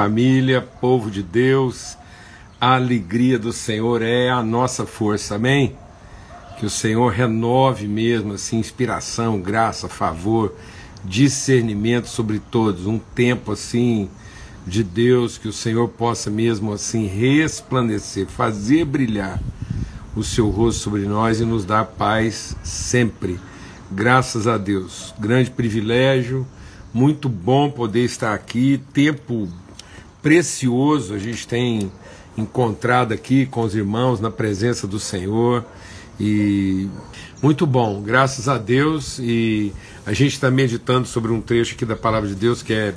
Família, povo de Deus, a alegria do Senhor é a nossa força, amém? Que o Senhor renove mesmo, assim, inspiração, graça, favor, discernimento sobre todos, um tempo assim de Deus, que o Senhor possa mesmo assim resplandecer, fazer brilhar o seu rosto sobre nós e nos dar paz sempre. Graças a Deus. Grande privilégio, muito bom poder estar aqui, tempo precioso a gente tem encontrado aqui com os irmãos na presença do Senhor e muito bom, graças a Deus. E a gente está meditando sobre um trecho aqui da palavra de Deus que é,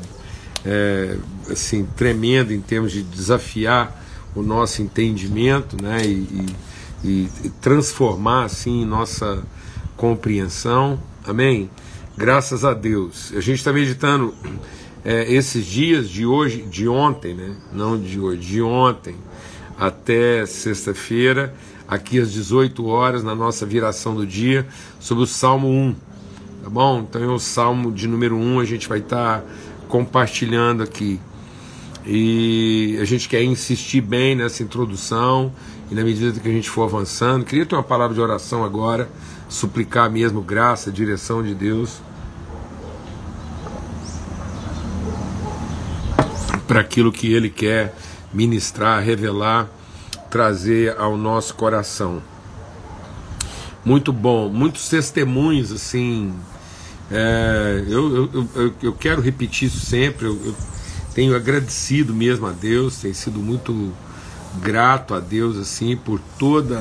é, assim tremendo em termos de desafiar o nosso entendimento, né? E, e, e transformar assim nossa compreensão. Amém. Graças a Deus. A gente está meditando é, esses dias de hoje, de ontem, né? Não de hoje, de ontem até sexta-feira, aqui às 18 horas, na nossa viração do dia, sobre o Salmo 1. Tá bom? Então é o Salmo de número 1, a gente vai estar tá compartilhando aqui. E a gente quer insistir bem nessa introdução, e na medida que a gente for avançando, queria ter uma palavra de oração agora, suplicar mesmo graça, direção de Deus para aquilo que Ele quer ministrar, revelar, trazer ao nosso coração. Muito bom, muitos testemunhos assim. É, eu, eu, eu, quero repetir isso sempre. Eu, eu tenho agradecido mesmo a Deus, tenho sido muito grato a Deus assim por toda,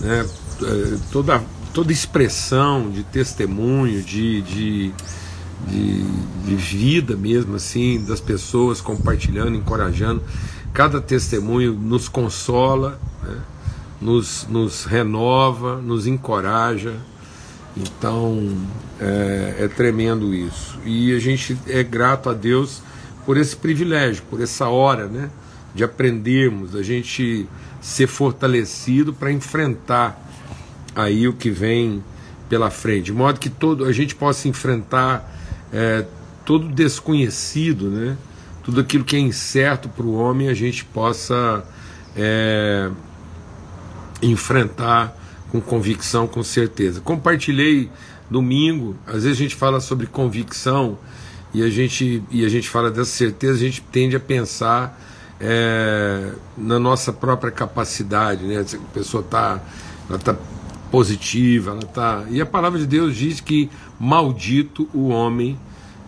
né, é, toda, toda expressão de testemunho, de, de de, de vida mesmo, assim, das pessoas compartilhando, encorajando. Cada testemunho nos consola, né? nos, nos renova, nos encoraja. Então é, é tremendo isso. E a gente é grato a Deus por esse privilégio, por essa hora, né? De aprendermos, a gente ser fortalecido para enfrentar aí o que vem pela frente, de modo que todo a gente possa enfrentar é, todo desconhecido, né? tudo aquilo que é incerto para o homem, a gente possa é, enfrentar com convicção, com certeza. Compartilhei domingo, às vezes a gente fala sobre convicção e a gente, e a gente fala dessa certeza, a gente tende a pensar é, na nossa própria capacidade, né? A pessoa está tá positiva, ela tá. E a palavra de Deus diz que maldito o homem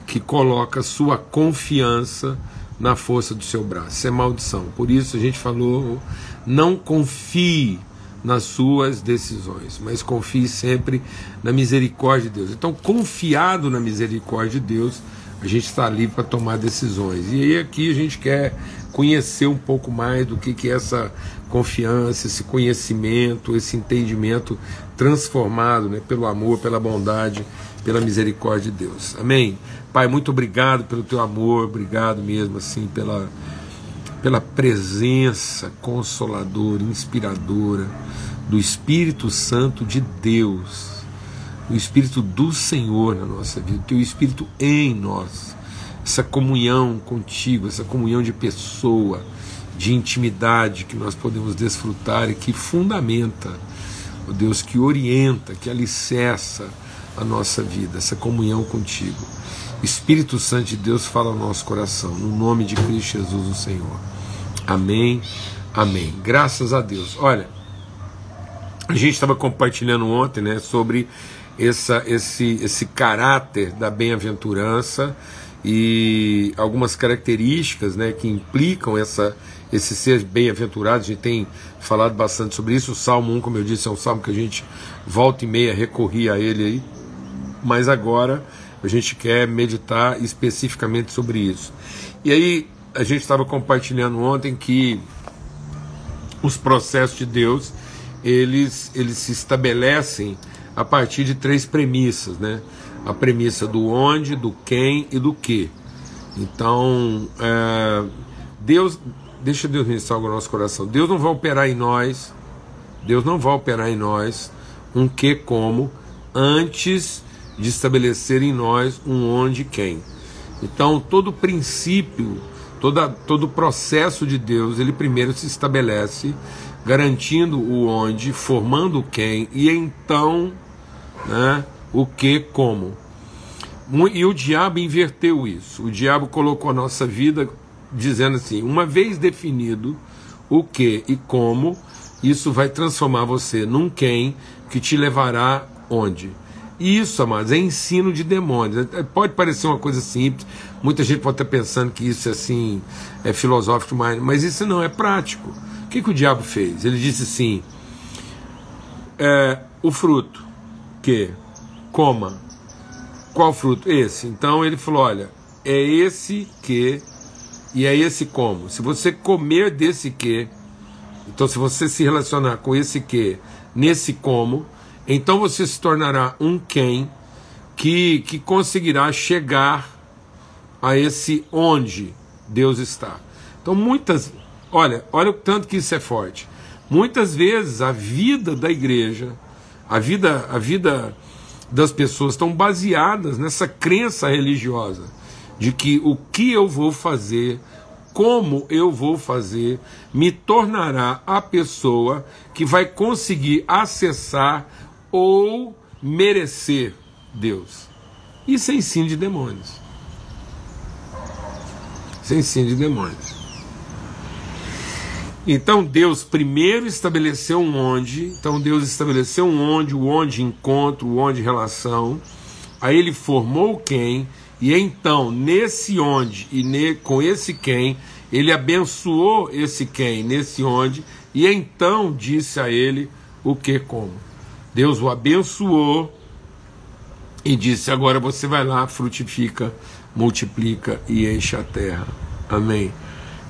que coloca sua confiança na força do seu braço. Isso é maldição. Por isso a gente falou: não confie nas suas decisões, mas confie sempre na misericórdia de Deus. Então, confiado na misericórdia de Deus, a gente está ali para tomar decisões. E aí aqui a gente quer conhecer um pouco mais do que, que é essa confiança, esse conhecimento, esse entendimento transformado né, pelo amor, pela bondade, pela misericórdia de Deus. Amém? Pai, muito obrigado pelo teu amor, obrigado mesmo assim pela, pela presença consoladora, inspiradora do Espírito Santo de Deus, o Espírito do Senhor na nossa vida, o teu Espírito em nós, essa comunhão contigo, essa comunhão de pessoa, de intimidade que nós podemos desfrutar e que fundamenta, o Deus que orienta, que alicerça a nossa vida, essa comunhão contigo. Espírito Santo de Deus fala ao nosso coração, no nome de Cristo Jesus, o Senhor. Amém, amém. Graças a Deus. Olha, a gente estava compartilhando ontem né, sobre essa, esse, esse caráter da bem-aventurança e algumas características né, que implicam essa, esse ser bem-aventurado. A gente tem falado bastante sobre isso. O Salmo 1, como eu disse, é um salmo que a gente volta e meia recorria a ele aí. Mas agora a gente quer meditar especificamente sobre isso. E aí, a gente estava compartilhando ontem que os processos de Deus, eles, eles se estabelecem a partir de três premissas, né? A premissa do onde, do quem e do que. Então, é, Deus, deixa Deus ministrar no nosso coração. Deus não vai operar em nós, Deus não vai operar em nós um que como antes de estabelecer em nós um onde quem. Então, todo princípio Toda, todo o processo de Deus, ele primeiro se estabelece, garantindo o onde, formando o quem, e então né, o que, como. E o diabo inverteu isso. O diabo colocou a nossa vida dizendo assim: uma vez definido o que e como, isso vai transformar você num quem que te levará onde. Isso, amados, é ensino de demônios. É, pode parecer uma coisa simples, muita gente pode estar pensando que isso é assim, é filosófico demais, mas isso não é prático. O que, que o diabo fez? Ele disse assim: é, o fruto, que coma. Qual fruto? Esse. Então ele falou: olha, é esse que e é esse como. Se você comer desse que, então se você se relacionar com esse que, nesse como, então você se tornará um quem que, que conseguirá chegar a esse onde Deus está. Então muitas, olha, olha o tanto que isso é forte. Muitas vezes a vida da igreja, a vida, a vida das pessoas estão baseadas nessa crença religiosa de que o que eu vou fazer, como eu vou fazer, me tornará a pessoa que vai conseguir acessar ou merecer Deus. Isso é ensino de demônios. Isso é ensino de demônios. Então Deus primeiro estabeleceu um onde, então Deus estabeleceu um onde, o onde encontro, o onde relação, aí ele formou quem, e então nesse onde e ne, com esse quem, ele abençoou esse quem nesse onde, e então disse a ele o que como. Deus o abençoou e disse: Agora você vai lá, frutifica, multiplica e enche a terra. Amém.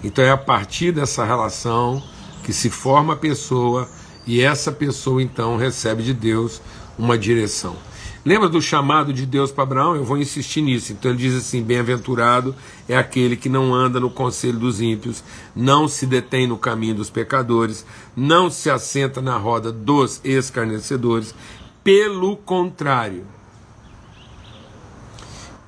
Então é a partir dessa relação que se forma a pessoa e essa pessoa então recebe de Deus uma direção. Lembra do chamado de Deus para Abraão? Eu vou insistir nisso. Então ele diz assim: Bem-aventurado é aquele que não anda no conselho dos ímpios, não se detém no caminho dos pecadores, não se assenta na roda dos escarnecedores. Pelo contrário,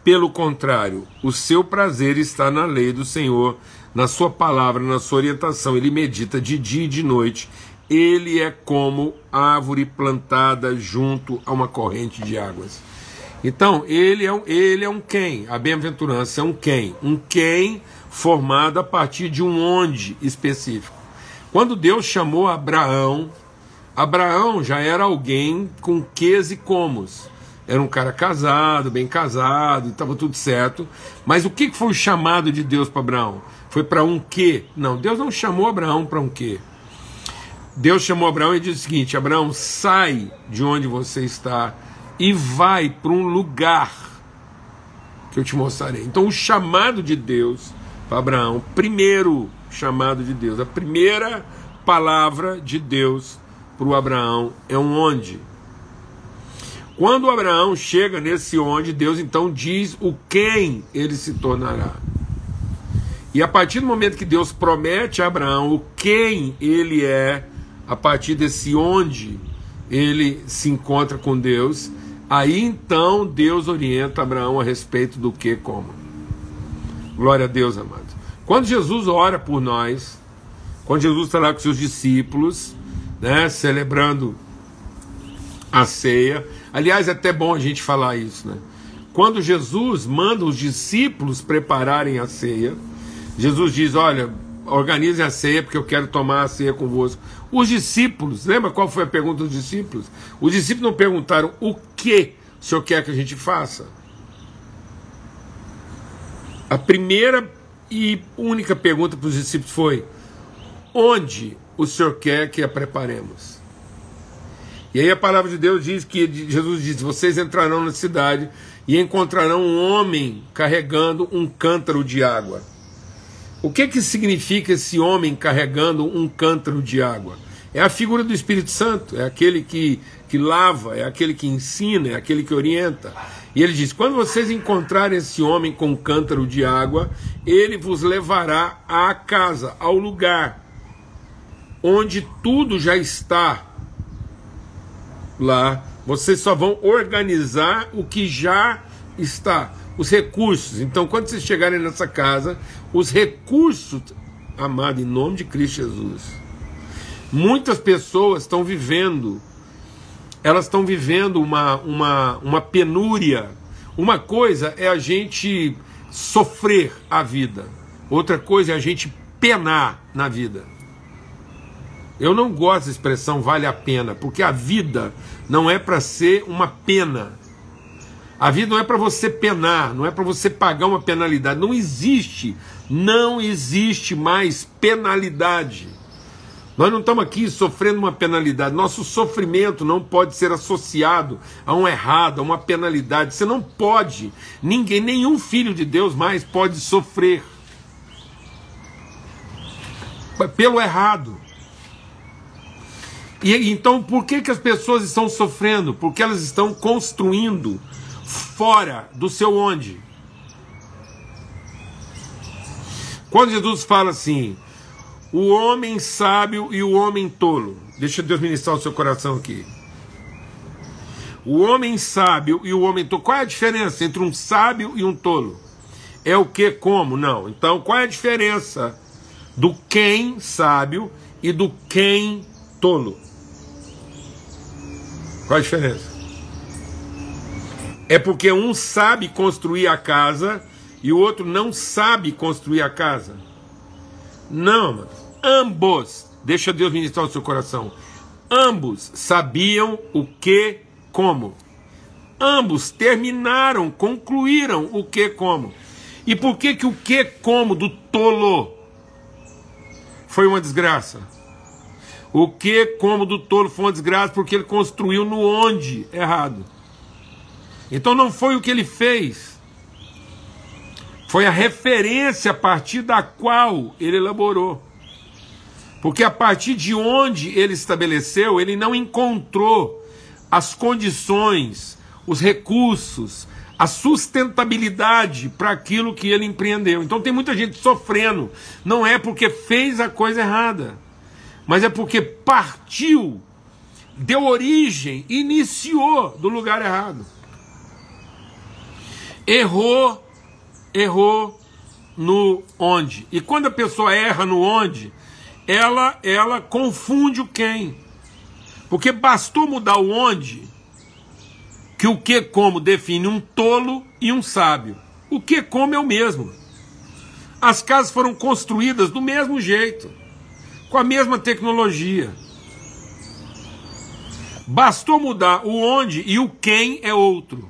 pelo contrário, o seu prazer está na lei do Senhor, na sua palavra, na sua orientação. Ele medita de dia e de noite ele é como árvore plantada junto a uma corrente de águas. Então, ele é um, ele é um quem, a bem-aventurança é um quem, um quem formado a partir de um onde específico. Quando Deus chamou Abraão, Abraão já era alguém com ques e comos. Era um cara casado, bem casado, estava tudo certo. Mas o que foi o chamado de Deus para Abraão? Foi para um que? Não, Deus não chamou Abraão para um que. Deus chamou Abraão e disse o seguinte: Abraão, sai de onde você está e vai para um lugar que eu te mostrarei. Então, o chamado de Deus para Abraão, primeiro chamado de Deus, a primeira palavra de Deus para o Abraão é um onde. Quando Abraão chega nesse onde, Deus então diz o quem ele se tornará. E a partir do momento que Deus promete a Abraão o quem ele é, a partir desse onde ele se encontra com Deus, aí então Deus orienta Abraão a respeito do que como. Glória a Deus, amados. Quando Jesus ora por nós, quando Jesus está lá com seus discípulos, né, celebrando a ceia, aliás, é até bom a gente falar isso, né? Quando Jesus manda os discípulos prepararem a ceia, Jesus diz: Olha, organizem a ceia, porque eu quero tomar a ceia convosco. Os discípulos, lembra qual foi a pergunta dos discípulos? Os discípulos não perguntaram o que o Senhor quer que a gente faça. A primeira e única pergunta para os discípulos foi: onde o Senhor quer que a preparemos? E aí a palavra de Deus diz que Jesus diz: vocês entrarão na cidade e encontrarão um homem carregando um cântaro de água. O que que significa esse homem carregando um cântaro de água? É a figura do Espírito Santo, é aquele que, que lava, é aquele que ensina, é aquele que orienta. E ele diz: quando vocês encontrarem esse homem com um cântaro de água, ele vos levará à casa, ao lugar onde tudo já está lá. Vocês só vão organizar o que já está. os recursos. Então, quando vocês chegarem nessa casa, os recursos, amado, em nome de Cristo Jesus, muitas pessoas estão vivendo, elas estão vivendo uma, uma, uma penúria. Uma coisa é a gente sofrer a vida, outra coisa é a gente penar na vida. Eu não gosto da expressão vale a pena, porque a vida não é para ser uma pena. A vida não é para você penar, não é para você pagar uma penalidade. Não existe, não existe mais penalidade. Nós não estamos aqui sofrendo uma penalidade. Nosso sofrimento não pode ser associado a um errado, a uma penalidade. Você não pode. Ninguém, nenhum filho de Deus mais pode sofrer pelo errado. E então, por que, que as pessoas estão sofrendo? Porque elas estão construindo fora do seu onde. Quando Jesus fala assim, o homem sábio e o homem tolo, deixa Deus ministrar o seu coração aqui. O homem sábio e o homem tolo, qual é a diferença entre um sábio e um tolo? É o que, como? Não. Então, qual é a diferença do quem sábio e do quem tolo? Qual a diferença? É porque um sabe construir a casa e o outro não sabe construir a casa. Não, mano. Ambos, deixa Deus ministrar o seu coração. Ambos sabiam o que, como. Ambos terminaram, concluíram o que, como. E por que que o que, como do tolo foi uma desgraça? O que, como do tolo foi uma desgraça porque ele construiu no onde errado. Então não foi o que ele fez, foi a referência a partir da qual ele elaborou. Porque a partir de onde ele estabeleceu, ele não encontrou as condições, os recursos, a sustentabilidade para aquilo que ele empreendeu. Então tem muita gente sofrendo, não é porque fez a coisa errada, mas é porque partiu, deu origem, iniciou do lugar errado errou, errou no onde. E quando a pessoa erra no onde, ela ela confunde o quem. Porque bastou mudar o onde, que o que como define um tolo e um sábio. O que como é o mesmo. As casas foram construídas do mesmo jeito, com a mesma tecnologia. Bastou mudar o onde e o quem é outro.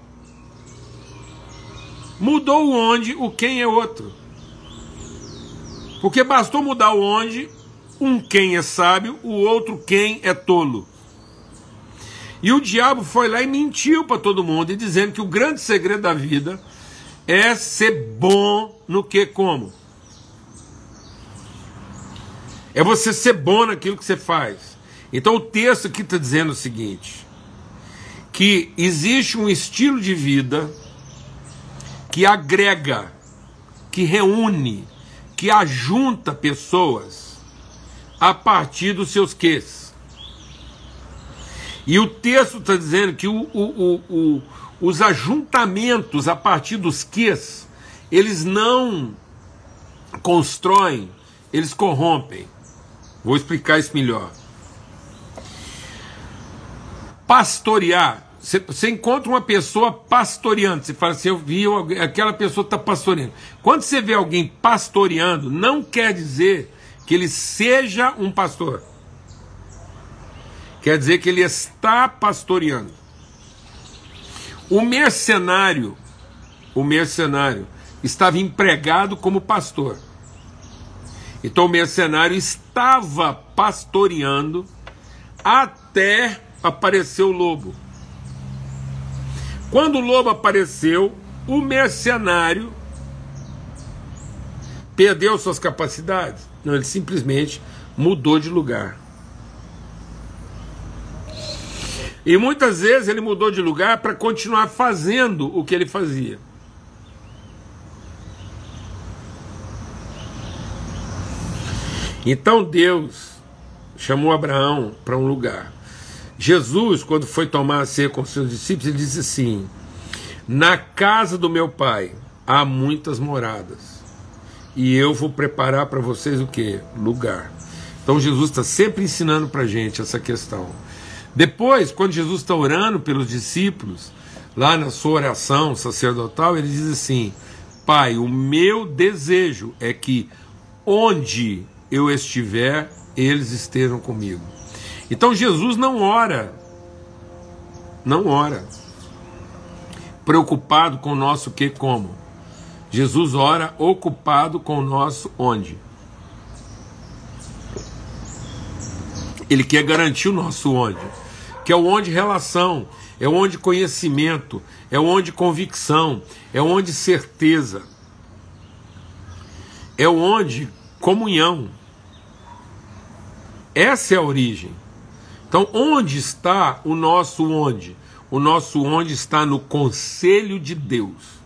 Mudou o onde, o quem é outro. Porque bastou mudar o onde, um quem é sábio, o outro quem é tolo. E o diabo foi lá e mentiu para todo mundo, dizendo que o grande segredo da vida é ser bom no que como. É você ser bom naquilo que você faz. Então o texto aqui está dizendo o seguinte: que existe um estilo de vida que agrega, que reúne, que ajunta pessoas a partir dos seus ques. E o texto está dizendo que o, o, o, os ajuntamentos a partir dos ques, eles não constroem, eles corrompem. Vou explicar isso melhor. Pastorear você, encontra uma pessoa pastoreando, você fala assim, eu vi aquela pessoa está pastoreando. Quando você vê alguém pastoreando, não quer dizer que ele seja um pastor. Quer dizer que ele está pastoreando. O mercenário, o mercenário estava empregado como pastor. Então o mercenário estava pastoreando até aparecer o lobo. Quando o lobo apareceu, o mercenário perdeu suas capacidades. Não, ele simplesmente mudou de lugar. E muitas vezes ele mudou de lugar para continuar fazendo o que ele fazia. Então Deus chamou Abraão para um lugar. Jesus, quando foi tomar a ceia com seus discípulos, ele disse assim: Na casa do meu pai há muitas moradas. E eu vou preparar para vocês o que? Lugar. Então Jesus está sempre ensinando para a gente essa questão. Depois, quando Jesus está orando pelos discípulos, lá na sua oração sacerdotal, ele diz assim: Pai, o meu desejo é que onde eu estiver, eles estejam comigo. Então Jesus não ora, não ora, preocupado com o nosso que como. Jesus ora ocupado com o nosso onde. Ele quer garantir o nosso onde, que é o onde relação, é onde conhecimento, é onde convicção, é onde certeza, é onde comunhão. Essa é a origem. Então, onde está o nosso onde? O nosso onde está no conselho de Deus.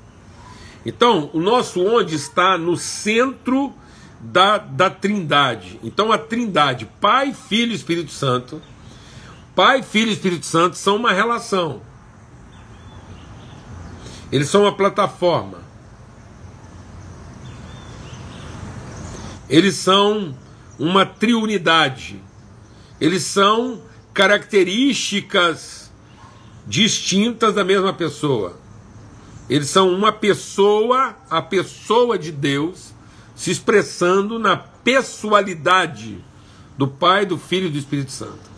Então, o nosso onde está no centro da, da Trindade. Então, a Trindade, Pai, Filho e Espírito Santo, Pai, Filho e Espírito Santo são uma relação. Eles são uma plataforma. Eles são uma triunidade. Eles são características distintas da mesma pessoa. Eles são uma pessoa, a pessoa de Deus, se expressando na pessoalidade do Pai, do Filho e do Espírito Santo.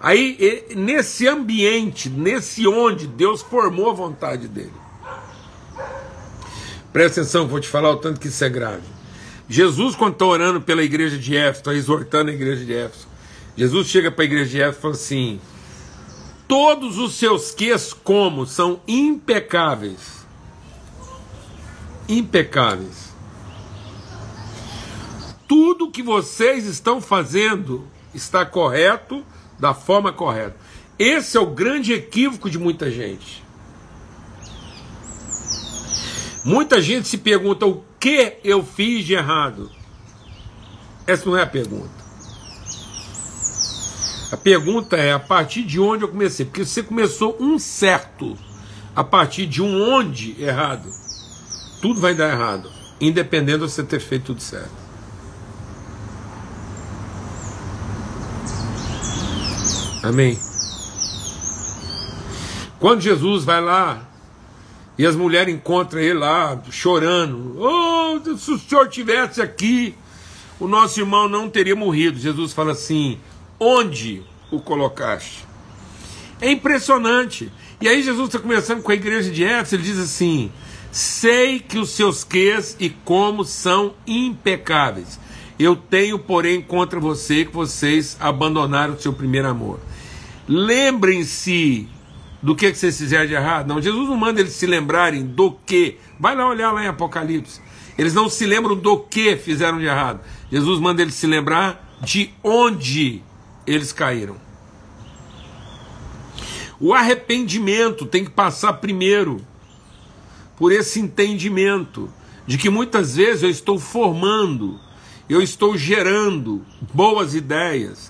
Aí, nesse ambiente, nesse onde Deus formou a vontade dele. Presta atenção, vou te falar o tanto que isso é grave. Jesus, quando está orando pela igreja de Éfeso, está exortando a igreja de Éfeso, Jesus chega para a igreja de Éfeso e fala assim: todos os seus ques como são impecáveis. Impecáveis. Tudo que vocês estão fazendo está correto, da forma correta. Esse é o grande equívoco de muita gente. Muita gente se pergunta o que eu fiz de errado. Essa não é a pergunta. A pergunta é a partir de onde eu comecei? Porque você começou um certo a partir de um onde errado, tudo vai dar errado, independente de você ter feito tudo certo. Amém. Quando Jesus vai lá e as mulheres encontram ele lá chorando, oh, se o senhor tivesse aqui, o nosso irmão não teria morrido. Jesus fala assim: onde o colocaste. É impressionante. E aí Jesus está começando com a igreja de Éfeso, ele diz assim: sei que os seus quês e como são impecáveis. Eu tenho, porém, contra você que vocês abandonaram o seu primeiro amor. Lembrem-se do que, que vocês fizeram de errado. Não, Jesus não manda eles se lembrarem do que. Vai lá olhar lá em Apocalipse. Eles não se lembram do que fizeram de errado. Jesus manda eles se lembrar de onde eles caíram. O arrependimento tem que passar primeiro por esse entendimento de que muitas vezes eu estou formando, eu estou gerando boas ideias,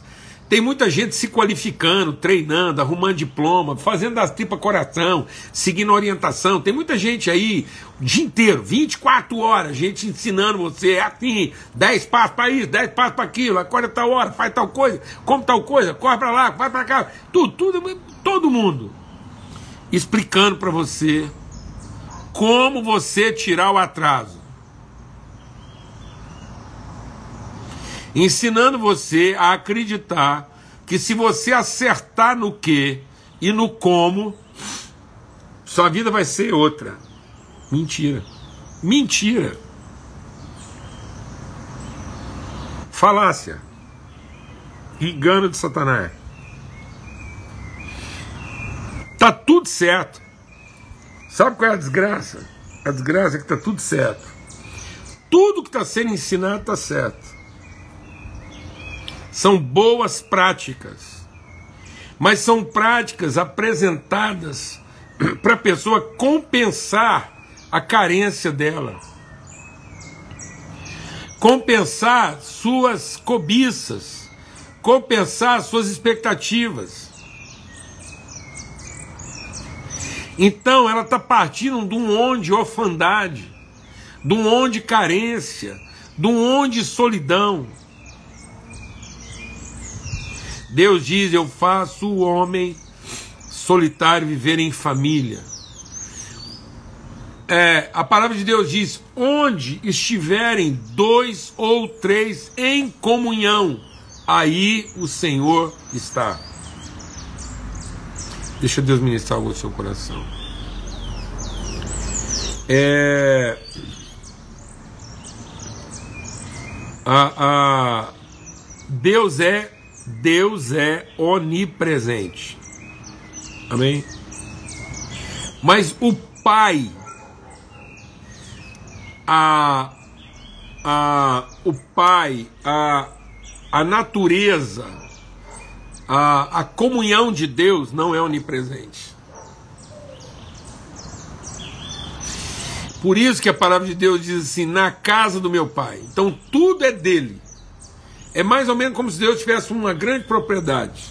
tem muita gente se qualificando, treinando, arrumando diploma, fazendo das tripas coração, seguindo orientação. Tem muita gente aí o dia inteiro, 24 horas, gente ensinando você, é assim, 10 passos para isso, 10 passos para aquilo, acorda tal hora, faz tal coisa, come tal coisa, corre para lá, vai para cá, tudo, tudo, todo mundo explicando para você como você tirar o atraso. Ensinando você a acreditar que se você acertar no que e no como, sua vida vai ser outra. Mentira. Mentira. Falácia. Engano de Satanás. Tá tudo certo. Sabe qual é a desgraça? A desgraça é que tá tudo certo. Tudo que está sendo ensinado está certo são boas práticas, mas são práticas apresentadas para a pessoa compensar a carência dela, compensar suas cobiças, compensar suas expectativas. Então ela está partindo de um onde orfandade, de um onde carência, de um onde solidão. Deus diz: Eu faço o homem solitário viver em família. É, a palavra de Deus diz: onde estiverem dois ou três em comunhão, aí o Senhor está. Deixa Deus ministrar algo no seu coração. É, a, a, Deus é Deus é onipresente. Amém? Mas o Pai, a, a, o Pai, a, a natureza, a, a comunhão de Deus não é onipresente. Por isso que a palavra de Deus diz assim: na casa do meu pai. Então tudo é dele. É mais ou menos como se Deus tivesse uma grande propriedade.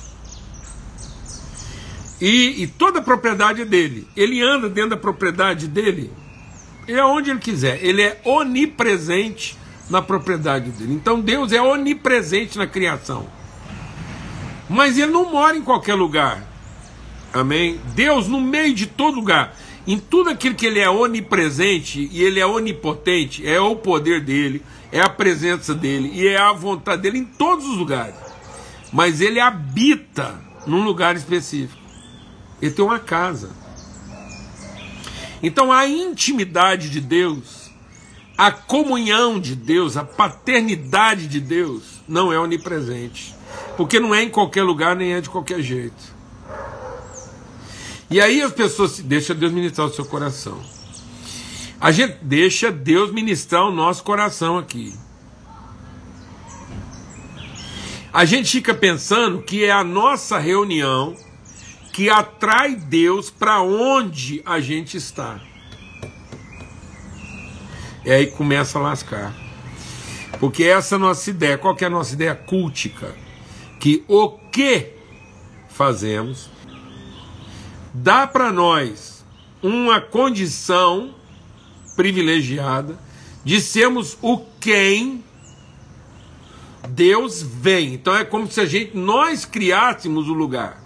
E, e toda a propriedade é dele. Ele anda dentro da propriedade dele, é onde ele quiser. Ele é onipresente na propriedade dele. Então Deus é onipresente na criação. Mas ele não mora em qualquer lugar. Amém? Deus no meio de todo lugar. Em tudo aquilo que ele é onipresente e ele é onipotente, é o poder dele, é a presença dele e é a vontade dele em todos os lugares. Mas ele habita num lugar específico. Ele tem uma casa. Então a intimidade de Deus, a comunhão de Deus, a paternidade de Deus não é onipresente. Porque não é em qualquer lugar nem é de qualquer jeito. E aí as pessoas deixa Deus ministrar o seu coração. A gente deixa Deus ministrar o nosso coração aqui. A gente fica pensando que é a nossa reunião que atrai Deus para onde a gente está. E aí começa a lascar. Porque essa é a nossa ideia. Qual que é a nossa ideia cultica? Que o que fazemos dá para nós uma condição privilegiada de sermos o quem Deus vem. Então é como se a gente nós criássemos o lugar.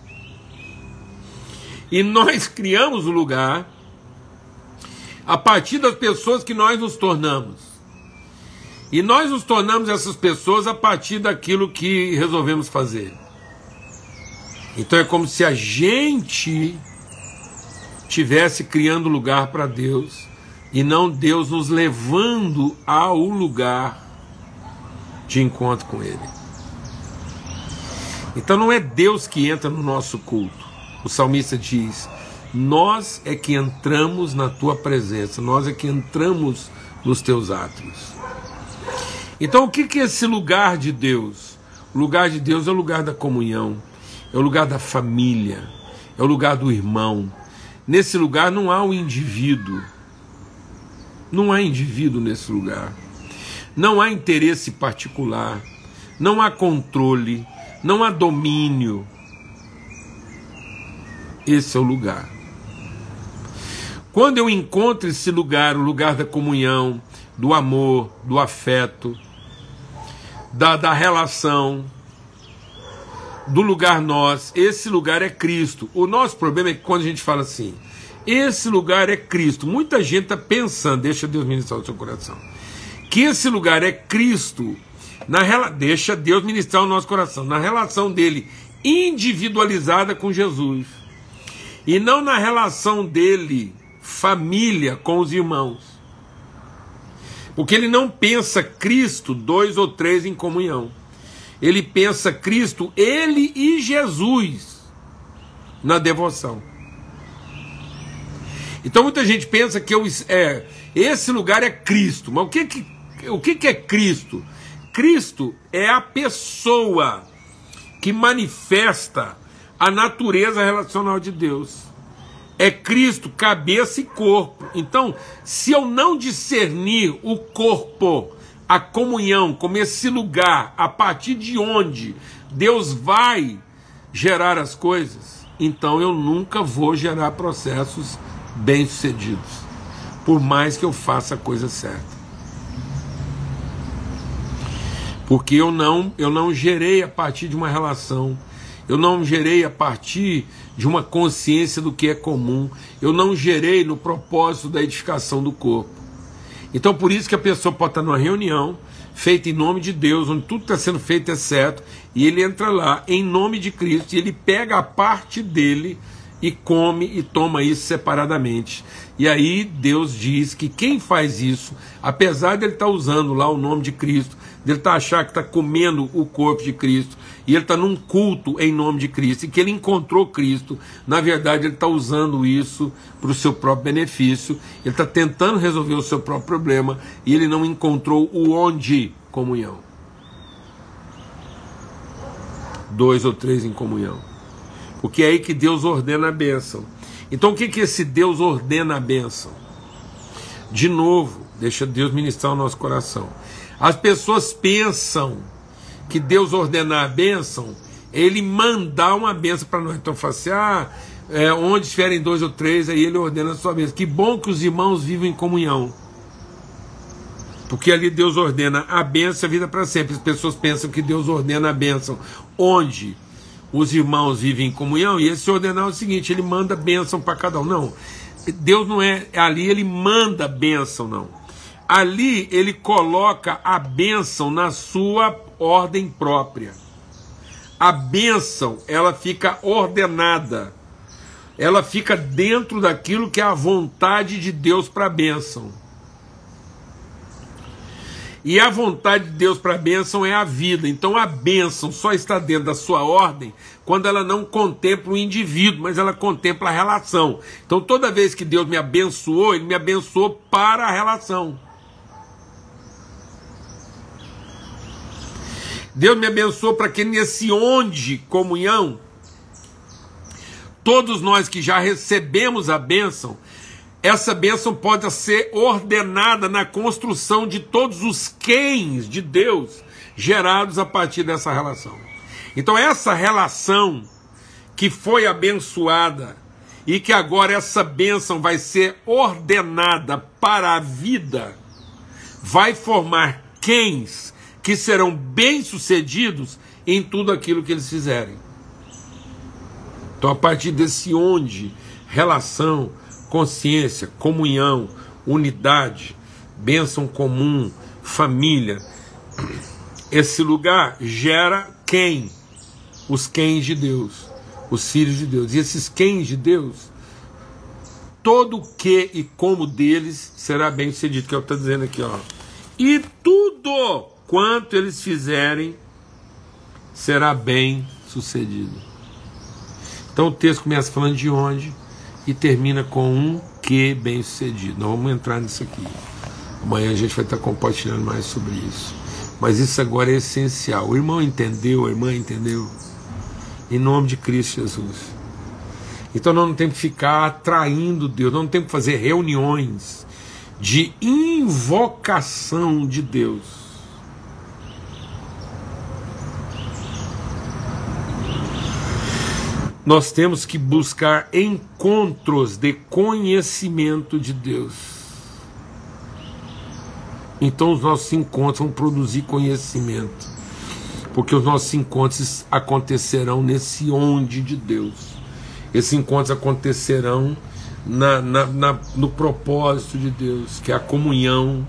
E nós criamos o lugar a partir das pessoas que nós nos tornamos. E nós nos tornamos essas pessoas a partir daquilo que resolvemos fazer. Então é como se a gente tivesse criando lugar para Deus e não Deus nos levando ao lugar de encontro com Ele. Então não é Deus que entra no nosso culto. O salmista diz: Nós é que entramos na tua presença, nós é que entramos nos teus atos. Então o que é esse lugar de Deus? O lugar de Deus é o lugar da comunhão, é o lugar da família, é o lugar do irmão. Nesse lugar não há o um indivíduo, não há indivíduo nesse lugar. Não há interesse particular. Não há controle. Não há domínio. Esse é o lugar. Quando eu encontro esse lugar, o lugar da comunhão, do amor, do afeto, da, da relação, do lugar nós, esse lugar é Cristo. O nosso problema é que quando a gente fala assim, esse lugar é Cristo. Muita gente está pensando, deixa Deus ministrar o seu coração, que esse lugar é Cristo. Na, deixa Deus ministrar o nosso coração, na relação dele individualizada com Jesus. E não na relação dele, família, com os irmãos. Porque ele não pensa Cristo, dois ou três em comunhão. Ele pensa Cristo, ele e Jesus na devoção. Então muita gente pensa que eu, é, esse lugar é Cristo. Mas o que, que, o que, que é Cristo? Cristo é a pessoa que manifesta a natureza relacional de Deus. É Cristo, cabeça e corpo. Então, se eu não discernir o corpo, a comunhão, como esse lugar, a partir de onde Deus vai gerar as coisas, então eu nunca vou gerar processos bem-sucedidos, por mais que eu faça a coisa certa. Porque eu não, eu não gerei a partir de uma relação, eu não gerei a partir de uma consciência do que é comum, eu não gerei no propósito da edificação do corpo. Então, por isso que a pessoa pode estar numa reunião feita em nome de Deus, onde tudo está sendo feito é certo, e ele entra lá em nome de Cristo, e ele pega a parte dele e come e toma isso separadamente. E aí Deus diz que quem faz isso, apesar de ele estar tá usando lá o nome de Cristo, dele estar tá achar que está comendo o corpo de Cristo, e ele está num culto em nome de Cristo, e que ele encontrou Cristo, na verdade ele está usando isso para o seu próprio benefício, ele está tentando resolver o seu próprio problema, e ele não encontrou o onde comunhão. Dois ou três em comunhão. Porque é aí que Deus ordena a bênção. Então o que, que esse Deus ordena a bênção? De novo, deixa Deus ministrar o nosso coração. As pessoas pensam que Deus ordenar a bênção, ele mandar uma bênção para nós. Então, fala assim: ah, é, onde estiverem dois ou três, aí ele ordena a sua bênção. Que bom que os irmãos vivem em comunhão. Porque ali Deus ordena a bênção, a vida para sempre. As pessoas pensam que Deus ordena a bênção. Onde os irmãos vivem em comunhão, e esse ordenar é o seguinte: ele manda bênção para cada um. Não. Deus não é ali, ele manda bênção, não. Ali ele coloca a bênção na sua ordem própria. A bênção, ela fica ordenada. Ela fica dentro daquilo que é a vontade de Deus para a bênção. E a vontade de Deus para a bênção é a vida. Então a bênção só está dentro da sua ordem quando ela não contempla o indivíduo, mas ela contempla a relação. Então toda vez que Deus me abençoou, Ele me abençoou para a relação. Deus me abençoou para que nesse onde comunhão, todos nós que já recebemos a bênção, essa bênção pode ser ordenada na construção de todos os quens de Deus gerados a partir dessa relação. Então, essa relação que foi abençoada e que agora essa bênção vai ser ordenada para a vida, vai formar quens que serão bem-sucedidos em tudo aquilo que eles fizerem. Então, a partir desse onde, relação, consciência, comunhão, unidade, bênção comum, família, esse lugar gera quem? Os quens de Deus, os filhos de Deus. E esses quens de Deus, todo o que e como deles será bem sucedido, que é o que está dizendo aqui, ó. E tudo quanto eles fizerem, será bem sucedido. Então o texto começa falando de onde e termina com um que bem sucedido. Nós vamos entrar nisso aqui. Amanhã a gente vai estar compartilhando mais sobre isso. Mas isso agora é essencial. O irmão entendeu, a irmã entendeu. Em nome de Cristo Jesus. Então nós não temos que ficar atraindo Deus, nós não temos que fazer reuniões de invocação de Deus nós temos que buscar encontros de conhecimento de Deus. Então os nossos encontros vão produzir conhecimento, porque os nossos encontros acontecerão nesse onde de Deus. Esses encontros acontecerão na, na, na, no propósito de Deus, que é a comunhão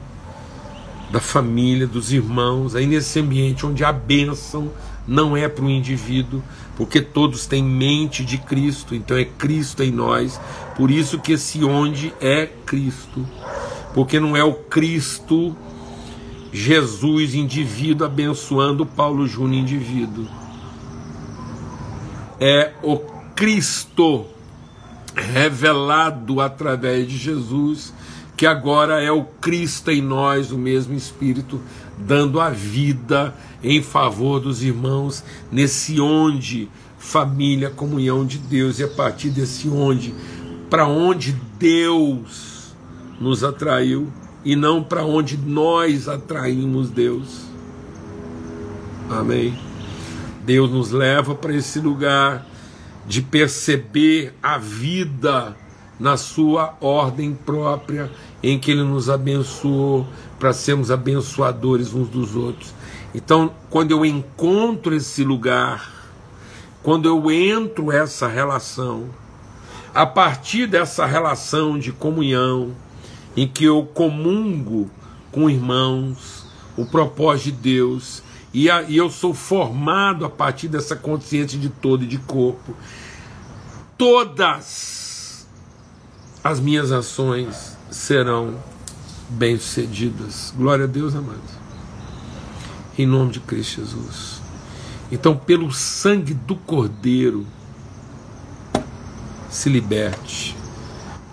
da família, dos irmãos, aí nesse ambiente onde a bênção não é para o indivíduo, porque todos têm mente de Cristo, então é Cristo em nós, por isso que esse onde é Cristo, porque não é o Cristo Jesus indivíduo abençoando Paulo Júnior indivíduo, é o Cristo revelado através de Jesus, que agora é o Cristo em nós, o mesmo Espírito, dando a vida em favor dos irmãos, nesse onde família, comunhão de Deus, e a partir desse onde, para onde Deus nos atraiu e não para onde nós atraímos Deus. Amém. Deus nos leva para esse lugar de perceber a vida na sua ordem própria, em que ele nos abençoou para sermos abençoadores uns dos outros. Então, quando eu encontro esse lugar, quando eu entro essa relação, a partir dessa relação de comunhão, em que eu comungo com irmãos, o propósito de Deus, e, a, e eu sou formado a partir dessa consciência de todo e de corpo, todas as minhas ações serão bem-sucedidas. Glória a Deus, amados. Em nome de Cristo Jesus. Então, pelo sangue do Cordeiro, se liberte.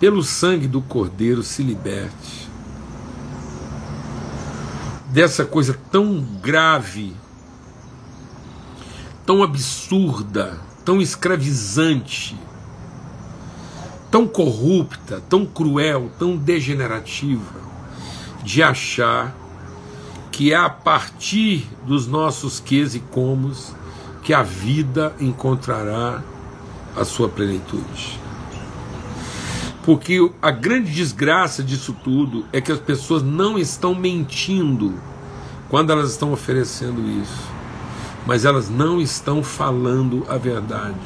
Pelo sangue do Cordeiro, se liberte. Dessa coisa tão grave, tão absurda, tão escravizante, tão corrupta, tão cruel, tão degenerativa, de achar que é a partir dos nossos ques e comos que a vida encontrará a sua plenitude. Porque a grande desgraça disso tudo é que as pessoas não estão mentindo quando elas estão oferecendo isso, mas elas não estão falando a verdade.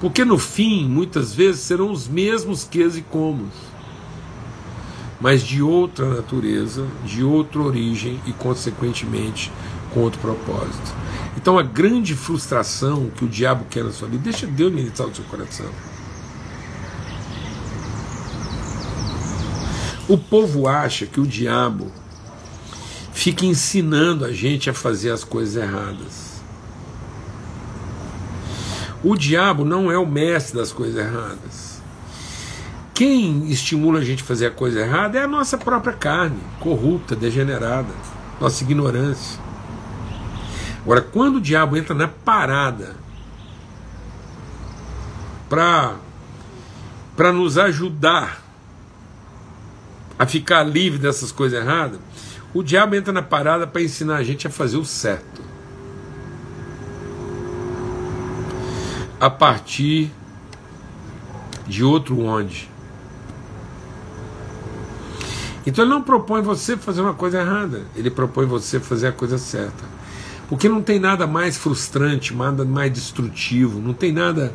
Porque no fim, muitas vezes, serão os mesmos ques e comos, mas de outra natureza, de outra origem e, consequentemente, com outro propósito. Então, a grande frustração que o diabo quer na sua vida, deixa Deus ministrar o seu coração. O povo acha que o diabo fica ensinando a gente a fazer as coisas erradas. O diabo não é o mestre das coisas erradas. Quem estimula a gente a fazer a coisa errada é a nossa própria carne, corrupta, degenerada, nossa ignorância. Agora, quando o diabo entra na parada para nos ajudar a ficar livre dessas coisas erradas, o diabo entra na parada para ensinar a gente a fazer o certo. a partir de outro onde. Então ele não propõe você fazer uma coisa errada, ele propõe você fazer a coisa certa. Porque não tem nada mais frustrante, nada mais destrutivo, não tem nada,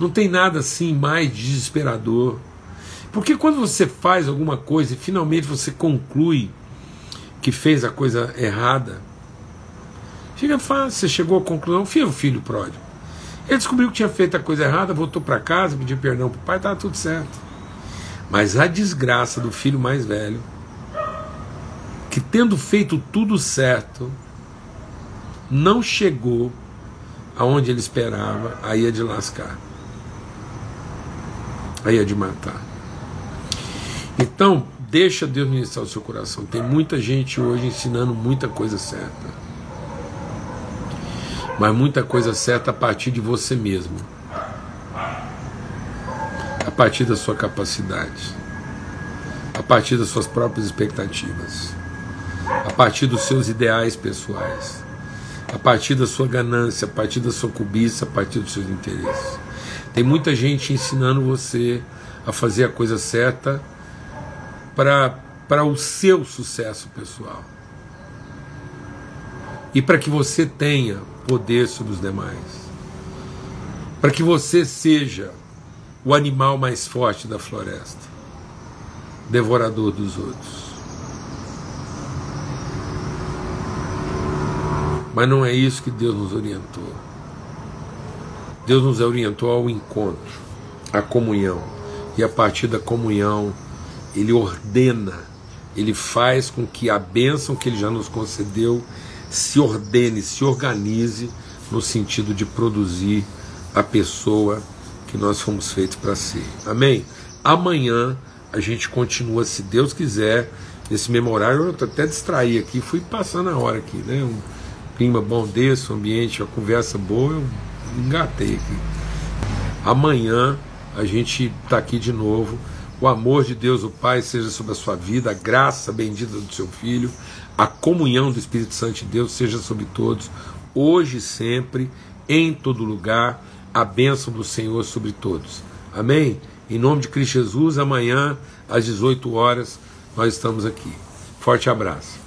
não tem nada assim mais desesperador. Porque quando você faz alguma coisa e finalmente você conclui que fez a coisa errada, fica fácil, você chegou à conclusão, filho, filho pródigo. Ele descobriu que tinha feito a coisa errada, voltou para casa, pediu perdão para o pai, estava tudo certo. Mas a desgraça do filho mais velho, que tendo feito tudo certo, não chegou aonde ele esperava, aí é de lascar, aí é de matar. Então, deixa Deus ministrar o seu coração. Tem muita gente hoje ensinando muita coisa certa mas muita coisa certa a partir de você mesmo, partir da sua capacidade, a partir das suas próprias expectativas, a partir dos seus ideais pessoais, a partir da sua ganância, a partir da sua cobiça, a partir dos seus interesses. Tem muita gente ensinando você a fazer a coisa certa para o seu sucesso pessoal. E para que você tenha poder sobre os demais. Para que você seja o animal mais forte da floresta, devorador dos outros. Mas não é isso que Deus nos orientou. Deus nos orientou ao encontro, à comunhão. E a partir da comunhão, Ele ordena, Ele faz com que a bênção que Ele já nos concedeu se ordene, se organize no sentido de produzir a pessoa que nós fomos feitos para ser. Amém? Amanhã a gente continua, se Deus quiser, nesse memorário. Eu até distraí aqui, fui passando a hora aqui, né? Um clima bom desse, um ambiente, uma conversa boa, eu engatei aqui. Amanhã a gente está aqui de novo. O amor de Deus, o Pai, seja sobre a sua vida, a graça bendita do seu Filho, a comunhão do Espírito Santo de Deus seja sobre todos, hoje e sempre, em todo lugar, a bênção do Senhor sobre todos. Amém? Em nome de Cristo Jesus, amanhã, às 18 horas, nós estamos aqui. Forte abraço.